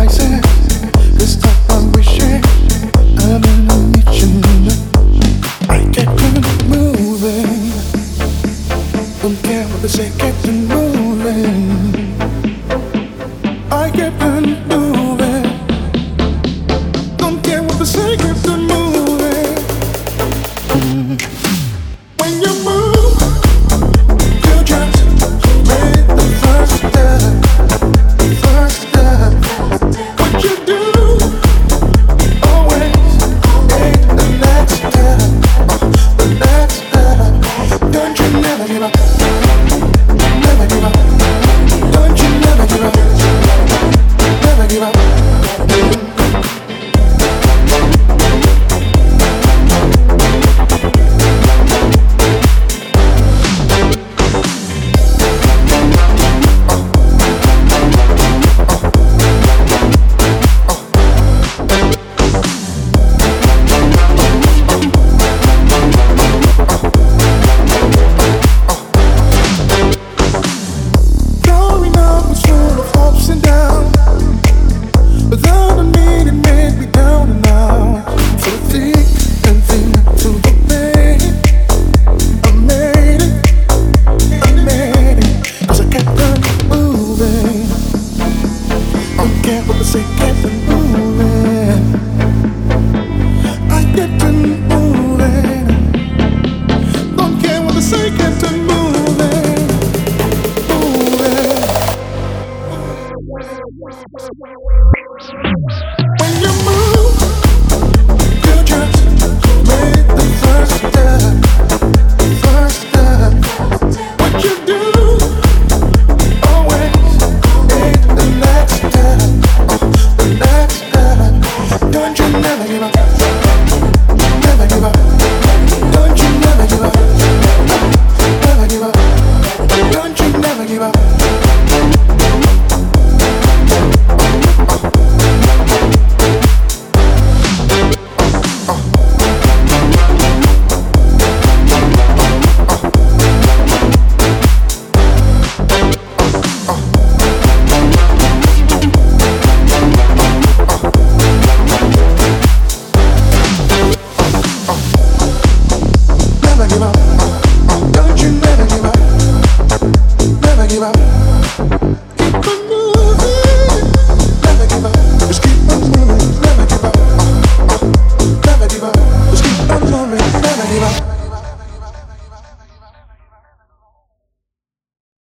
crisis different. give up.